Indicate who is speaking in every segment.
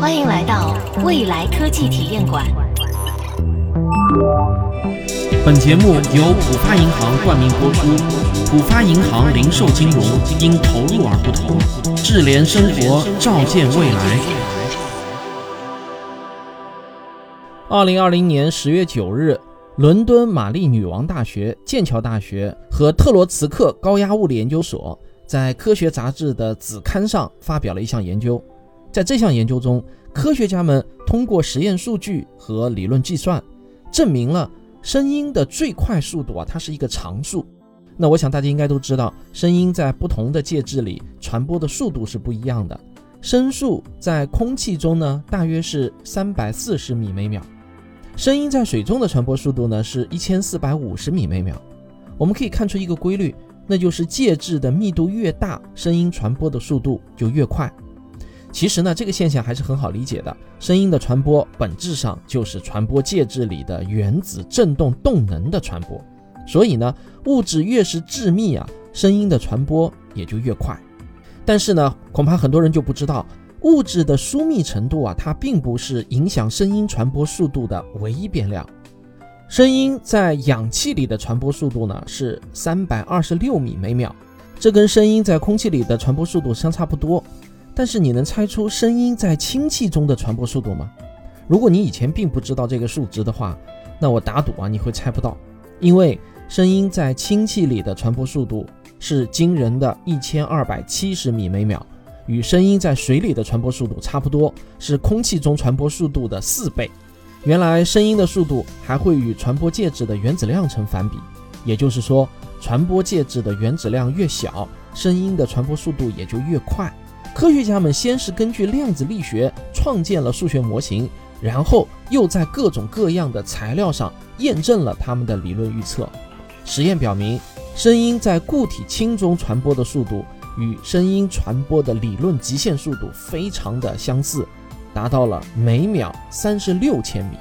Speaker 1: 欢迎来到未来科技体验馆。
Speaker 2: 本节目由浦发银行冠名播出。浦发银行零售金融因投入而不同，智联生活，照见未来。
Speaker 3: 二零二零年十月九日，伦敦玛丽女王大学、剑桥大学和特罗茨克高压物理研究所在科学杂志的子刊上发表了一项研究。在这项研究中，科学家们通过实验数据和理论计算，证明了声音的最快速度啊，它是一个常数。那我想大家应该都知道，声音在不同的介质里传播的速度是不一样的。声速在空气中呢，大约是三百四十米每秒；声音在水中的传播速度呢，是一千四百五十米每秒。我们可以看出一个规律，那就是介质的密度越大，声音传播的速度就越快。其实呢，这个现象还是很好理解的。声音的传播本质上就是传播介质里的原子振动动能的传播，所以呢，物质越是致密啊，声音的传播也就越快。但是呢，恐怕很多人就不知道，物质的疏密程度啊，它并不是影响声音传播速度的唯一变量。声音在氧气里的传播速度呢是三百二十六米每秒，这跟声音在空气里的传播速度相差不多。但是你能猜出声音在氢气中的传播速度吗？如果你以前并不知道这个数值的话，那我打赌啊，你会猜不到，因为声音在氢气里的传播速度是惊人的一千二百七十米每秒，与声音在水里的传播速度差不多，是空气中传播速度的四倍。原来声音的速度还会与传播介质的原子量成反比，也就是说，传播介质的原子量越小，声音的传播速度也就越快。科学家们先是根据量子力学创建了数学模型，然后又在各种各样的材料上验证了他们的理论预测。实验表明，声音在固体氢中传播的速度与声音传播的理论极限速度非常的相似，达到了每秒三十六千米。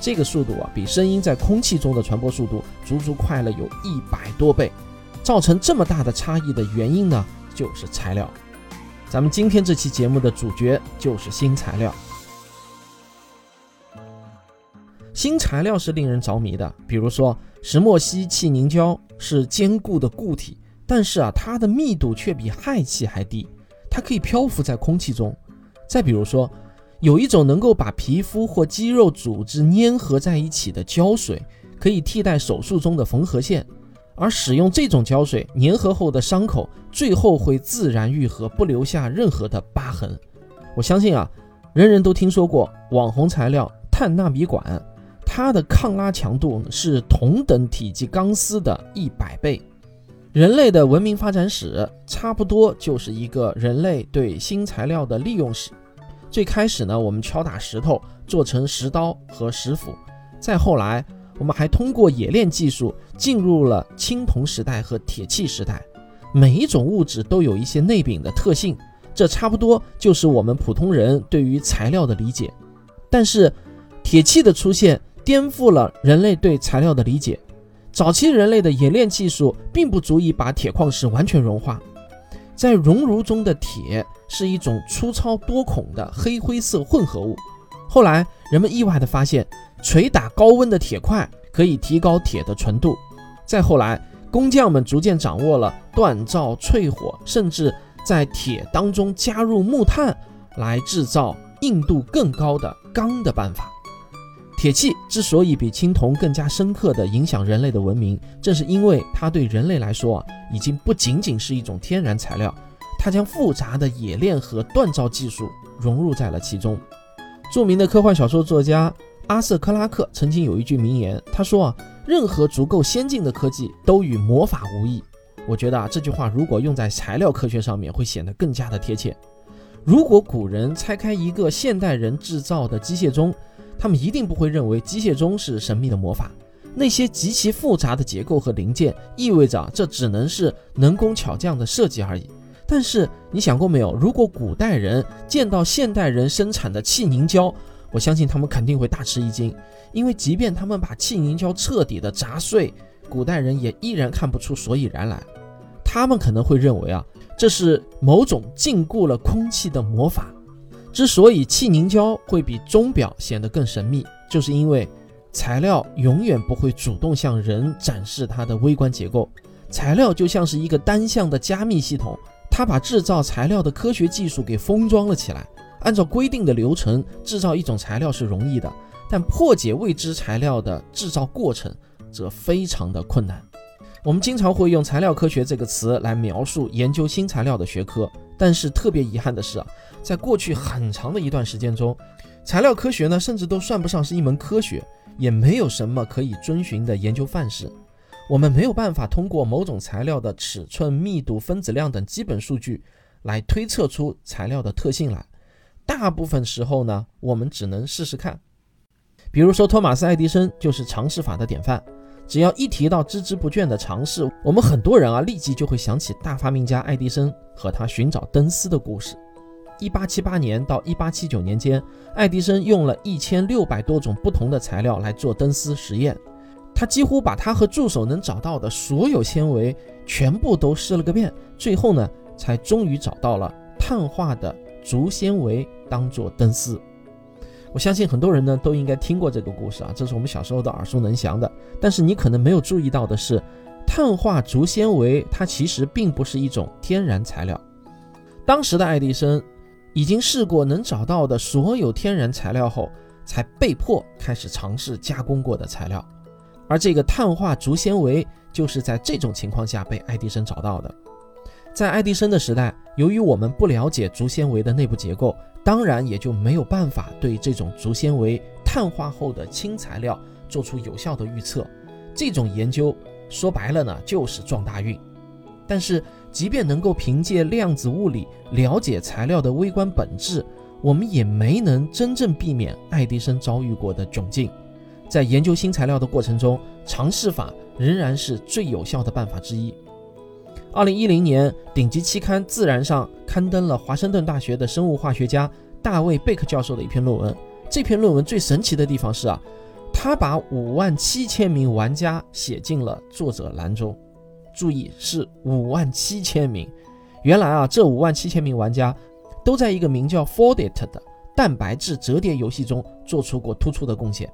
Speaker 3: 这个速度啊，比声音在空气中的传播速度足足快了有一百多倍。造成这么大的差异的原因呢，就是材料。咱们今天这期节目的主角就是新材料。新材料是令人着迷的，比如说石墨烯气凝胶是坚固的固体，但是啊，它的密度却比氦气还低，它可以漂浮在空气中。再比如说，有一种能够把皮肤或肌肉组织粘合在一起的胶水，可以替代手术中的缝合线。而使用这种胶水粘合后的伤口，最后会自然愈合，不留下任何的疤痕。我相信啊，人人都听说过网红材料碳纳米管，它的抗拉强度是同等体积钢丝的一百倍。人类的文明发展史差不多就是一个人类对新材料的利用史。最开始呢，我们敲打石头做成石刀和石斧，再后来。我们还通过冶炼技术进入了青铜时代和铁器时代。每一种物质都有一些内禀的特性，这差不多就是我们普通人对于材料的理解。但是，铁器的出现颠覆了人类对材料的理解。早期人类的冶炼技术并不足以把铁矿石完全融化，在熔炉中的铁是一种粗糙多孔的黑灰色混合物。后来，人们意外地发现。捶打高温的铁块可以提高铁的纯度。再后来，工匠们逐渐掌握了锻造、淬火，甚至在铁当中加入木炭来制造硬度更高的钢的办法。铁器之所以比青铜更加深刻地影响人类的文明，正是因为它对人类来说，已经不仅仅是一种天然材料，他将复杂的冶炼和锻造技术融入在了其中。著名的科幻小说作家。阿瑟·克拉克曾经有一句名言，他说啊，任何足够先进的科技都与魔法无异。我觉得啊，这句话如果用在材料科学上面，会显得更加的贴切。如果古人拆开一个现代人制造的机械钟，他们一定不会认为机械钟是神秘的魔法。那些极其复杂的结构和零件，意味着这只能是能工巧匠的设计而已。但是你想过没有，如果古代人见到现代人生产的气凝胶，我相信他们肯定会大吃一惊，因为即便他们把气凝胶彻底的砸碎，古代人也依然看不出所以然来。他们可能会认为啊，这是某种禁锢了空气的魔法。之所以气凝胶会比钟表显得更神秘，就是因为材料永远不会主动向人展示它的微观结构。材料就像是一个单向的加密系统，他把制造材料的科学技术给封装了起来。按照规定的流程制造一种材料是容易的，但破解未知材料的制造过程则非常的困难。我们经常会用“材料科学”这个词来描述研究新材料的学科，但是特别遗憾的是啊，在过去很长的一段时间中，材料科学呢，甚至都算不上是一门科学，也没有什么可以遵循的研究范式。我们没有办法通过某种材料的尺寸、密度、分子量等基本数据来推测出材料的特性来。大部分时候呢，我们只能试试看。比如说，托马斯·爱迪生就是尝试法的典范。只要一提到孜孜不倦的尝试，我们很多人啊立即就会想起大发明家爱迪生和他寻找灯丝的故事。一八七八年到一八七九年间，爱迪生用了一千六百多种不同的材料来做灯丝实验，他几乎把他和助手能找到的所有纤维全部都试了个遍，最后呢，才终于找到了碳化的竹纤维当做灯丝。我相信很多人呢都应该听过这个故事啊，这是我们小时候的耳熟能详的。但是你可能没有注意到的是，碳化竹纤维它其实并不是一种天然材料。当时的爱迪生已经试过能找到的所有天然材料后，才被迫开始尝试加工过的材料。而这个碳化竹纤维就是在这种情况下被爱迪生找到的。在爱迪生的时代，由于我们不了解竹纤维的内部结构。当然也就没有办法对这种竹纤维碳化后的轻材料做出有效的预测。这种研究说白了呢，就是撞大运。但是，即便能够凭借量子物理了解材料的微观本质，我们也没能真正避免爱迪生遭遇过的窘境。在研究新材料的过程中，尝试法仍然是最有效的办法之一。二零一零年，顶级期刊《自然》上刊登了华盛顿大学的生物化学家大卫·贝克教授的一篇论文。这篇论文最神奇的地方是啊，他把五万七千名玩家写进了作者栏中。注意，是五万七千名。原来啊，这五万七千名玩家都在一个名叫 Foldit 的蛋白质折叠游戏中做出过突出的贡献。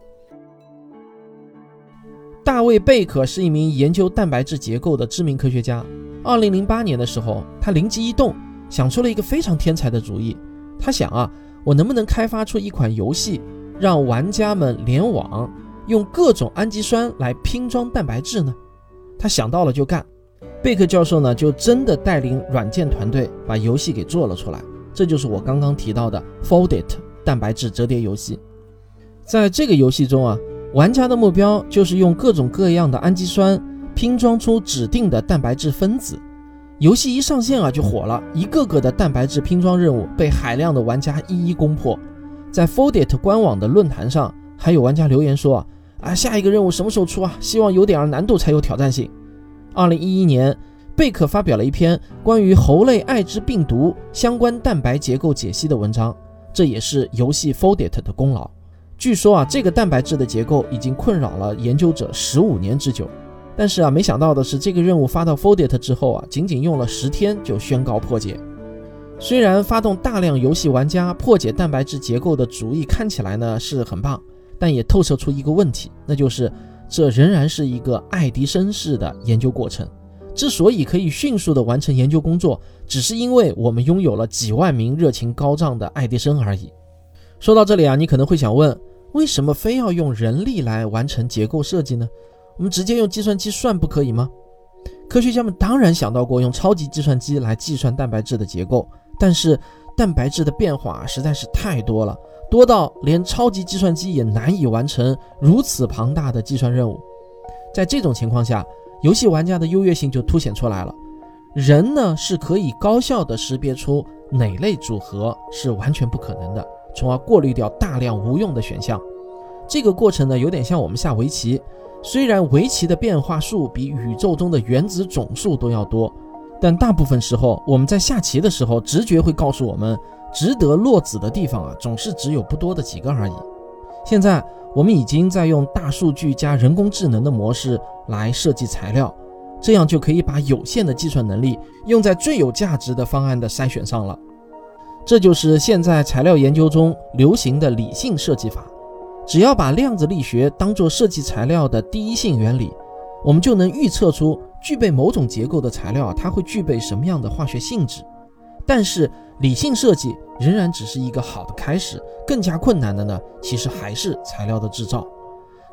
Speaker 3: 大卫·贝克是一名研究蛋白质结构的知名科学家。二零零八年的时候，他灵机一动，想出了一个非常天才的主意。他想啊，我能不能开发出一款游戏，让玩家们联网，用各种氨基酸来拼装蛋白质呢？他想到了就干。贝克教授呢，就真的带领软件团队把游戏给做了出来。这就是我刚刚提到的 Foldit 蛋白质折叠游戏。在这个游戏中啊，玩家的目标就是用各种各样的氨基酸。拼装出指定的蛋白质分子，游戏一上线啊就火了，一个个的蛋白质拼装任务被海量的玩家一一攻破。在 Foldit 官网的论坛上，还有玩家留言说啊啊，下一个任务什么时候出啊？希望有点难度才有挑战性。二零一一年，贝克发表了一篇关于猴类艾滋病毒相关蛋白结构解析的文章，这也是游戏 Foldit 的功劳。据说啊，这个蛋白质的结构已经困扰了研究者十五年之久。但是啊，没想到的是，这个任务发到 Foldit 之后啊，仅仅用了十天就宣告破解。虽然发动大量游戏玩家破解蛋白质结构的主意看起来呢是很棒，但也透射出一个问题，那就是这仍然是一个爱迪生式的研究过程。之所以可以迅速的完成研究工作，只是因为我们拥有了几万名热情高涨的爱迪生而已。说到这里啊，你可能会想问，为什么非要用人力来完成结构设计呢？我们直接用计算机算不可以吗？科学家们当然想到过用超级计算机来计算蛋白质的结构，但是蛋白质的变化实在是太多了，多到连超级计算机也难以完成如此庞大的计算任务。在这种情况下，游戏玩家的优越性就凸显出来了。人呢是可以高效地识别出哪类组合是完全不可能的，从而过滤掉大量无用的选项。这个过程呢，有点像我们下围棋。虽然围棋的变化数比宇宙中的原子总数都要多，但大部分时候我们在下棋的时候，直觉会告诉我们，值得落子的地方啊，总是只有不多的几个而已。现在我们已经在用大数据加人工智能的模式来设计材料，这样就可以把有限的计算能力用在最有价值的方案的筛选上了。这就是现在材料研究中流行的理性设计法。只要把量子力学当作设计材料的第一性原理，我们就能预测出具备某种结构的材料它会具备什么样的化学性质。但是理性设计仍然只是一个好的开始，更加困难的呢，其实还是材料的制造。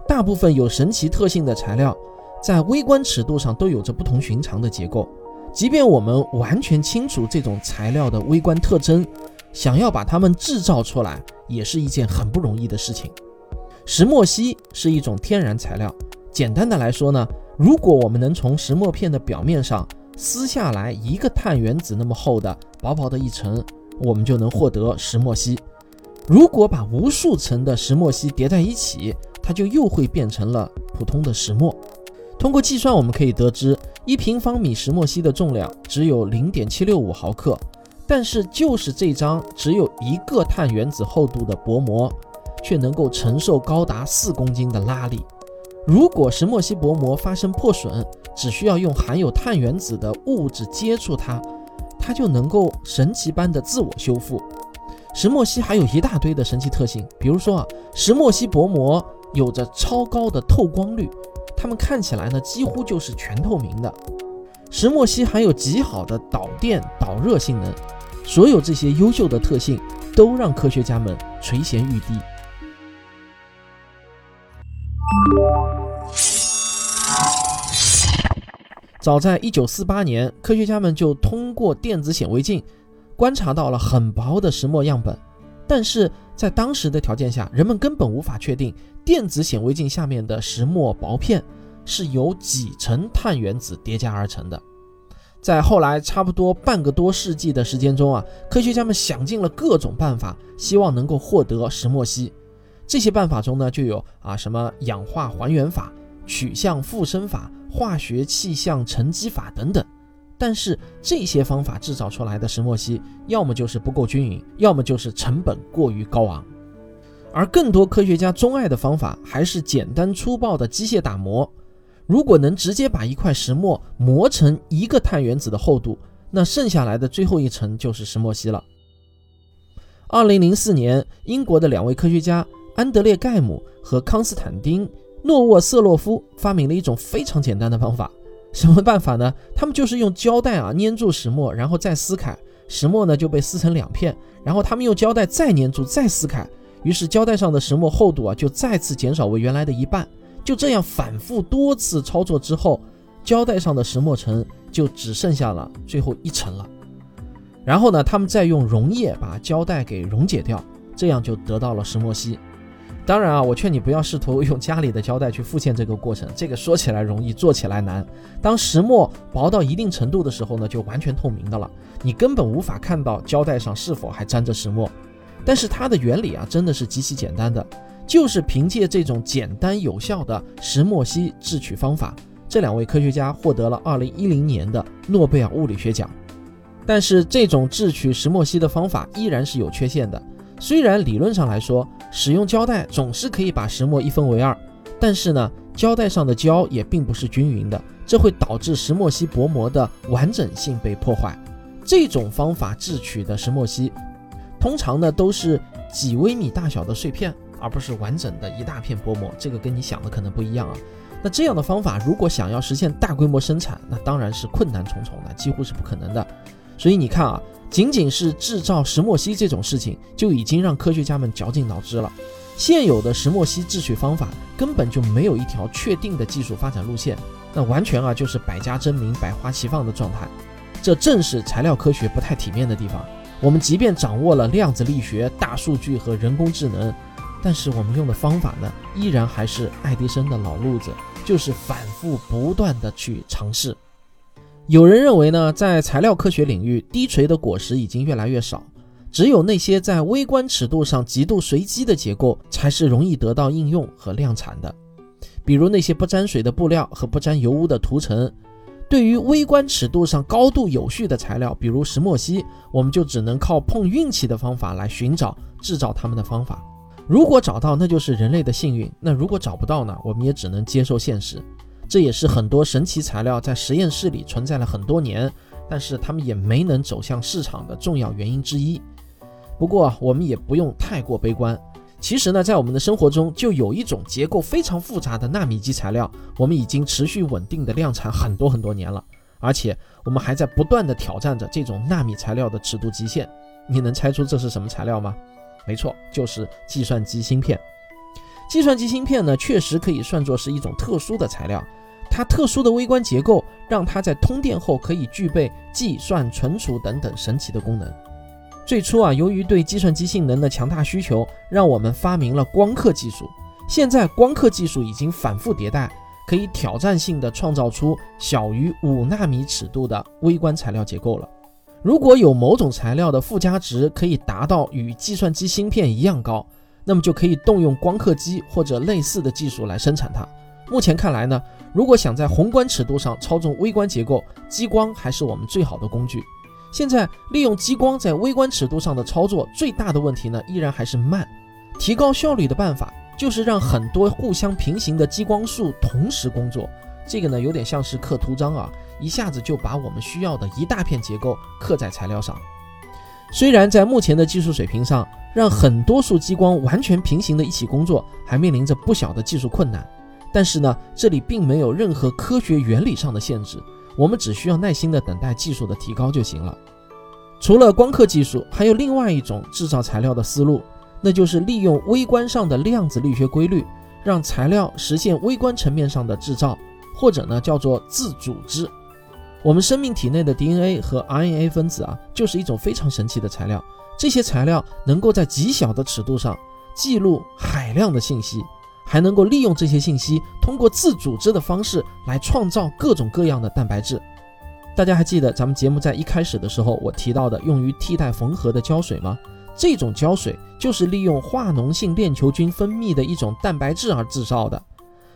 Speaker 3: 大部分有神奇特性的材料。在微观尺度上都有着不同寻常的结构，即便我们完全清楚这种材料的微观特征，想要把它们制造出来也是一件很不容易的事情。石墨烯是一种天然材料，简单的来说呢，如果我们能从石墨片的表面上撕下来一个碳原子那么厚的薄薄的一层，我们就能获得石墨烯。如果把无数层的石墨烯叠在一起，它就又会变成了普通的石墨。通过计算，我们可以得知，一平方米石墨烯的重量只有零点七六五毫克，但是就是这张只有一个碳原子厚度的薄膜，却能够承受高达四公斤的拉力。如果石墨烯薄膜发生破损，只需要用含有碳原子的物质接触它，它就能够神奇般的自我修复。石墨烯还有一大堆的神奇特性，比如说啊，石墨烯薄膜有着超高的透光率。它们看起来呢，几乎就是全透明的。石墨烯含有极好的导电导热性能，所有这些优秀的特性都让科学家们垂涎欲滴。早在1948年，科学家们就通过电子显微镜观察到了很薄的石墨样本，但是在当时的条件下，人们根本无法确定。电子显微镜下面的石墨薄片是由几层碳原子叠加而成的。在后来差不多半个多世纪的时间中啊，科学家们想尽了各种办法，希望能够获得石墨烯。这些办法中呢，就有啊什么氧化还原法、取向复生法、化学气象沉积法等等。但是这些方法制造出来的石墨烯，要么就是不够均匀，要么就是成本过于高昂。而更多科学家钟爱的方法还是简单粗暴的机械打磨。如果能直接把一块石墨磨成一个碳原子的厚度，那剩下来的最后一层就是石墨烯了。二零零四年，英国的两位科学家安德烈·盖姆和康斯坦丁·诺沃瑟洛夫发明了一种非常简单的方法。什么办法呢？他们就是用胶带啊粘住石墨，然后再撕开，石墨呢就被撕成两片，然后他们用胶带再粘住，再撕开。于是胶带上的石墨厚度啊就再次减少为原来的一半，就这样反复多次操作之后，胶带上的石墨层就只剩下了最后一层了。然后呢，他们再用溶液把胶带给溶解掉，这样就得到了石墨烯。当然啊，我劝你不要试图用家里的胶带去复现这个过程，这个说起来容易，做起来难。当石墨薄到一定程度的时候呢，就完全透明的了，你根本无法看到胶带上是否还粘着石墨。但是它的原理啊，真的是极其简单的，就是凭借这种简单有效的石墨烯制取方法，这两位科学家获得了2010年的诺贝尔物理学奖。但是这种制取石墨烯的方法依然是有缺陷的，虽然理论上来说，使用胶带总是可以把石墨一分为二，但是呢，胶带上的胶也并不是均匀的，这会导致石墨烯薄膜的完整性被破坏。这种方法制取的石墨烯。通常呢都是几微米大小的碎片，而不是完整的一大片薄膜。这个跟你想的可能不一样啊。那这样的方法，如果想要实现大规模生产，那当然是困难重重的，几乎是不可能的。所以你看啊，仅仅是制造石墨烯这种事情，就已经让科学家们绞尽脑汁了。现有的石墨烯制取方法根本就没有一条确定的技术发展路线，那完全啊就是百家争鸣、百花齐放的状态。这正是材料科学不太体面的地方。我们即便掌握了量子力学、大数据和人工智能，但是我们用的方法呢，依然还是爱迪生的老路子，就是反复不断的去尝试。有人认为呢，在材料科学领域，低垂的果实已经越来越少，只有那些在微观尺度上极度随机的结构，才是容易得到应用和量产的，比如那些不沾水的布料和不沾油污的涂层。对于微观尺度上高度有序的材料，比如石墨烯，我们就只能靠碰运气的方法来寻找制造它们的方法。如果找到，那就是人类的幸运；那如果找不到呢？我们也只能接受现实。这也是很多神奇材料在实验室里存在了很多年，但是他们也没能走向市场的重要原因之一。不过我们也不用太过悲观。其实呢，在我们的生活中就有一种结构非常复杂的纳米级材料，我们已经持续稳定的量产很多很多年了，而且我们还在不断的挑战着这种纳米材料的尺度极限。你能猜出这是什么材料吗？没错，就是计算机芯片。计算机芯片呢，确实可以算作是一种特殊的材料，它特殊的微观结构让它在通电后可以具备计算、存储等等神奇的功能。最初啊，由于对计算机性能的强大需求，让我们发明了光刻技术。现在光刻技术已经反复迭代，可以挑战性的创造出小于五纳米尺度的微观材料结构了。如果有某种材料的附加值可以达到与计算机芯片一样高，那么就可以动用光刻机或者类似的技术来生产它。目前看来呢，如果想在宏观尺度上操纵微观结构，激光还是我们最好的工具。现在利用激光在微观尺度上的操作，最大的问题呢，依然还是慢。提高效率的办法就是让很多互相平行的激光束同时工作。这个呢，有点像是刻图章啊，一下子就把我们需要的一大片结构刻在材料上。虽然在目前的技术水平上，让很多束激光完全平行的一起工作，还面临着不小的技术困难，但是呢，这里并没有任何科学原理上的限制。我们只需要耐心的等待技术的提高就行了。除了光刻技术，还有另外一种制造材料的思路，那就是利用微观上的量子力学规律，让材料实现微观层面上的制造，或者呢叫做自组织。我们生命体内的 DNA 和 RNA 分子啊，就是一种非常神奇的材料。这些材料能够在极小的尺度上记录海量的信息。还能够利用这些信息，通过自组织的方式来创造各种各样的蛋白质。大家还记得咱们节目在一开始的时候我提到的用于替代缝合的胶水吗？这种胶水就是利用化脓性链球菌分泌的一种蛋白质而制造的。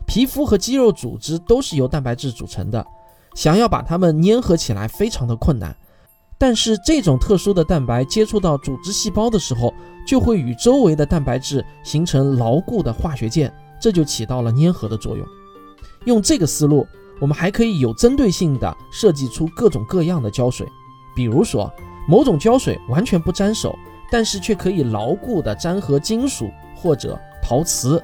Speaker 3: 皮肤和肌肉组织都是由蛋白质组成的，想要把它们粘合起来非常的困难。但是这种特殊的蛋白接触到组织细胞的时候，就会与周围的蛋白质形成牢固的化学键，这就起到了粘合的作用。用这个思路，我们还可以有针对性的设计出各种各样的胶水。比如说，某种胶水完全不粘手，但是却可以牢固的粘合金属或者陶瓷。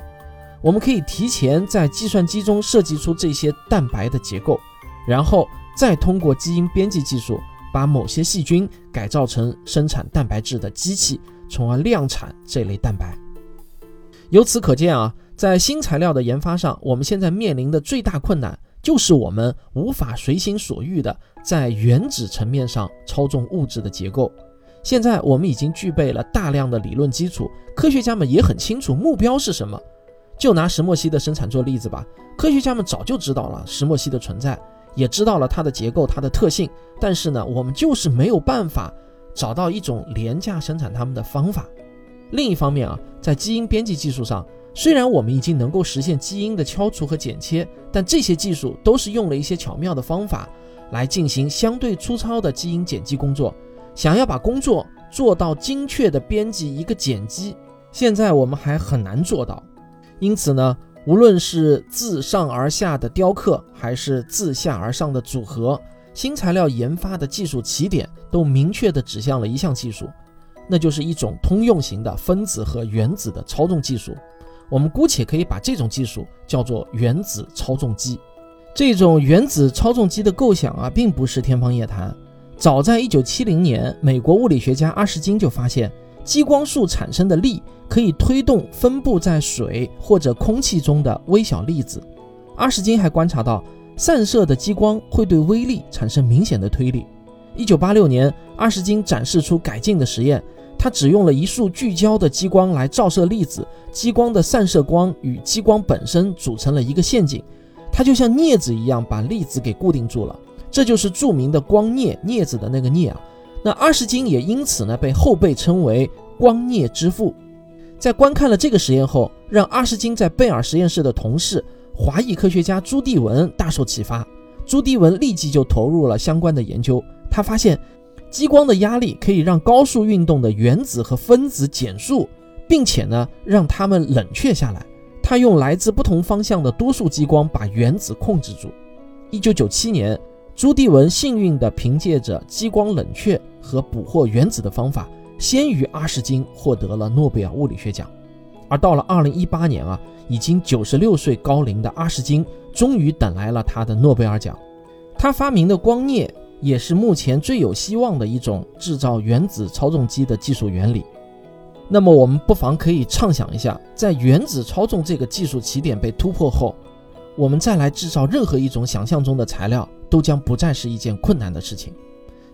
Speaker 3: 我们可以提前在计算机中设计出这些蛋白的结构，然后再通过基因编辑技术。把某些细菌改造成生产蛋白质的机器，从而量产这类蛋白。由此可见啊，在新材料的研发上，我们现在面临的最大困难就是我们无法随心所欲的在原子层面上操纵物质的结构。现在我们已经具备了大量的理论基础，科学家们也很清楚目标是什么。就拿石墨烯的生产做例子吧，科学家们早就知道了石墨烯的存在。也知道了它的结构、它的特性，但是呢，我们就是没有办法找到一种廉价生产它们的方法。另一方面啊，在基因编辑技术上，虽然我们已经能够实现基因的敲除和剪切，但这些技术都是用了一些巧妙的方法来进行相对粗糙的基因剪辑工作。想要把工作做到精确的编辑一个碱基，现在我们还很难做到。因此呢。无论是自上而下的雕刻，还是自下而上的组合，新材料研发的技术起点都明确地指向了一项技术，那就是一种通用型的分子和原子的操纵技术。我们姑且可以把这种技术叫做原子操纵机。这种原子操纵机的构想啊，并不是天方夜谭。早在1970年，美国物理学家阿什金就发现。激光束产生的力可以推动分布在水或者空气中的微小粒子。阿什金还观察到，散射的激光会对微粒产生明显的推力。一九八六年，阿什金展示出改进的实验，他只用了一束聚焦的激光来照射粒子，激光的散射光与激光本身组成了一个陷阱，它就像镊子一样把粒子给固定住了。这就是著名的光镊，镊子的那个镊啊。那阿什金也因此呢被后辈称为光镊之父。在观看了这个实验后，让阿什金在贝尔实验室的同事华裔科学家朱棣文大受启发。朱棣文立即就投入了相关的研究。他发现，激光的压力可以让高速运动的原子和分子减速，并且呢让它们冷却下来。他用来自不同方向的多数激光把原子控制住。一九九七年，朱棣文幸运地凭借着激光冷却和捕获原子的方法，先于阿什金获得了诺贝尔物理学奖。而到了二零一八年啊，已经九十六岁高龄的阿什金终于等来了他的诺贝尔奖。他发明的光镊也是目前最有希望的一种制造原子操纵机的技术原理。那么我们不妨可以畅想一下，在原子操纵这个技术起点被突破后，我们再来制造任何一种想象中的材料，都将不再是一件困难的事情。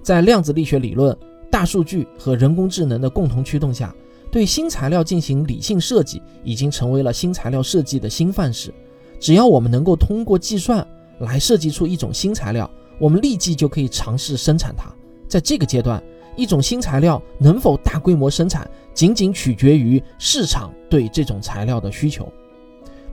Speaker 3: 在量子力学理论、大数据和人工智能的共同驱动下，对新材料进行理性设计，已经成为了新材料设计的新范式。只要我们能够通过计算来设计出一种新材料，我们立即就可以尝试生产它。在这个阶段，一种新材料能否大规模生产，仅仅取决于市场对这种材料的需求。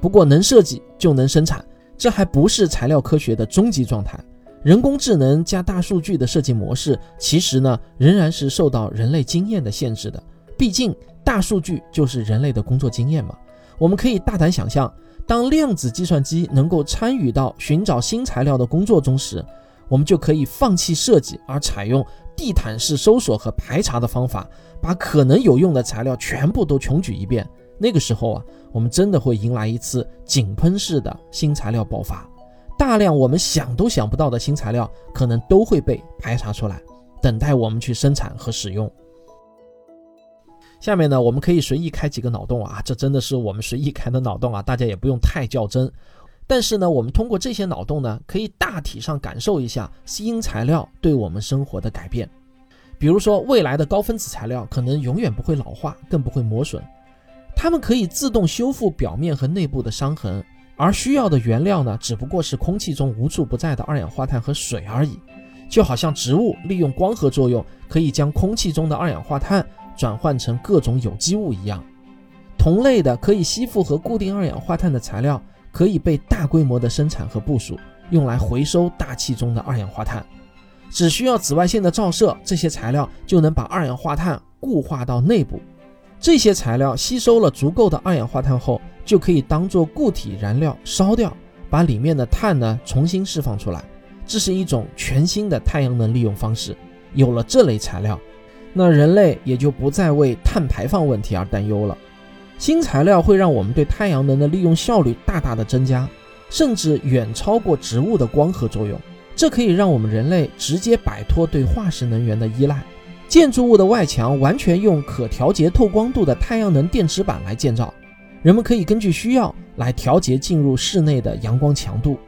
Speaker 3: 不过，能设计就能生产，这还不是材料科学的终极状态。人工智能加大数据的设计模式，其实呢，仍然是受到人类经验的限制的。毕竟，大数据就是人类的工作经验嘛。我们可以大胆想象，当量子计算机能够参与到寻找新材料的工作中时，我们就可以放弃设计，而采用。地毯式搜索和排查的方法，把可能有用的材料全部都穷举一遍。那个时候啊，我们真的会迎来一次井喷式的新材料爆发，大量我们想都想不到的新材料可能都会被排查出来，等待我们去生产和使用。下面呢，我们可以随意开几个脑洞啊，这真的是我们随意开的脑洞啊，大家也不用太较真。但是呢，我们通过这些脑洞呢，可以大体上感受一下新材料对我们生活的改变。比如说，未来的高分子材料可能永远不会老化，更不会磨损，它们可以自动修复表面和内部的伤痕，而需要的原料呢，只不过是空气中无处不在的二氧化碳和水而已。就好像植物利用光合作用，可以将空气中的二氧化碳转换成各种有机物一样。同类的可以吸附和固定二氧化碳的材料。可以被大规模的生产和部署，用来回收大气中的二氧化碳。只需要紫外线的照射，这些材料就能把二氧化碳固化到内部。这些材料吸收了足够的二氧化碳后，就可以当做固体燃料烧掉，把里面的碳呢重新释放出来。这是一种全新的太阳能利用方式。有了这类材料，那人类也就不再为碳排放问题而担忧了。新材料会让我们对太阳能的利用效率大大的增加，甚至远超过植物的光合作用。这可以让我们人类直接摆脱对化石能源的依赖。建筑物的外墙完全用可调节透光度的太阳能电池板来建造，人们可以根据需要来调节进入室内的阳光强度，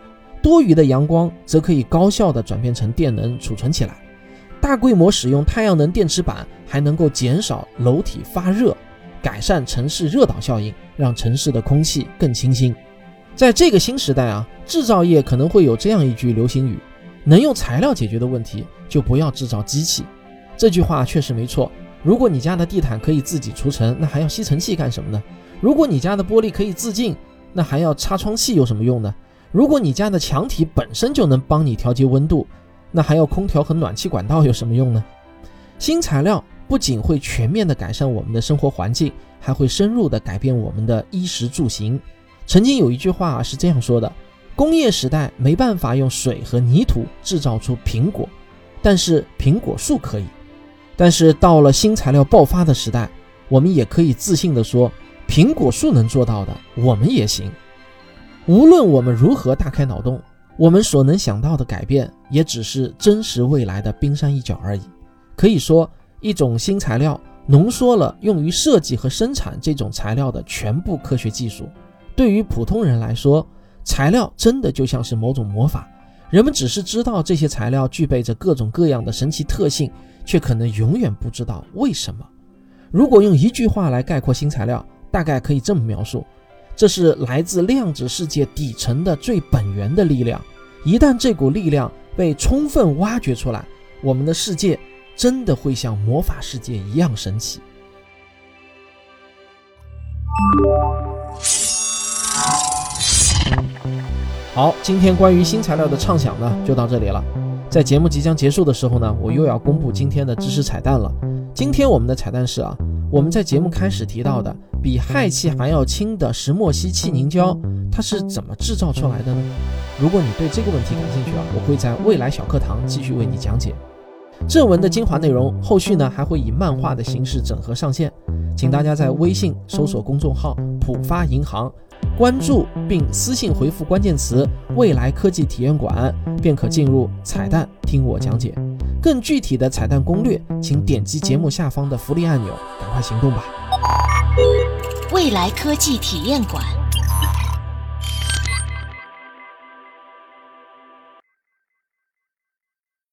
Speaker 3: 多余的阳光则可以高效地转变成电能储存起来。大规模使用太阳能电池板还能够减少楼体发热。改善城市热岛效应，让城市的空气更清新。在这个新时代啊，制造业可能会有这样一句流行语：能用材料解决的问题，就不要制造机器。这句话确实没错。如果你家的地毯可以自己除尘，那还要吸尘器干什么呢？如果你家的玻璃可以自净，那还要擦窗器有什么用呢？如果你家的墙体本身就能帮你调节温度，那还要空调和暖气管道有什么用呢？新材料。不仅会全面的改善我们的生活环境，还会深入的改变我们的衣食住行。曾经有一句话是这样说的：工业时代没办法用水和泥土制造出苹果，但是苹果树可以。但是到了新材料爆发的时代，我们也可以自信地说，苹果树能做到的，我们也行。无论我们如何大开脑洞，我们所能想到的改变，也只是真实未来的冰山一角而已。可以说。一种新材料浓缩了用于设计和生产这种材料的全部科学技术。对于普通人来说，材料真的就像是某种魔法。人们只是知道这些材料具备着各种各样的神奇特性，却可能永远不知道为什么。如果用一句话来概括新材料，大概可以这么描述：这是来自量子世界底层的最本源的力量。一旦这股力量被充分挖掘出来，我们的世界。真的会像魔法世界一样神奇。好，今天关于新材料的畅想呢，就到这里了。在节目即将结束的时候呢，我又要公布今天的知识彩蛋了。今天我们的彩蛋是啊，我们在节目开始提到的比氦气还要轻的石墨烯气凝胶，它是怎么制造出来的呢？如果你对这个问题感兴趣啊，我会在未来小课堂继续为你讲解。正文的精华内容，后续呢还会以漫画的形式整合上线，请大家在微信搜索公众号“浦发银行”，关注并私信回复关键词“未来科技体验馆”，便可进入彩蛋听我讲解。更具体的彩蛋攻略，请点击节目下方的福利按钮，赶快行动吧！
Speaker 1: 未来科技体验馆。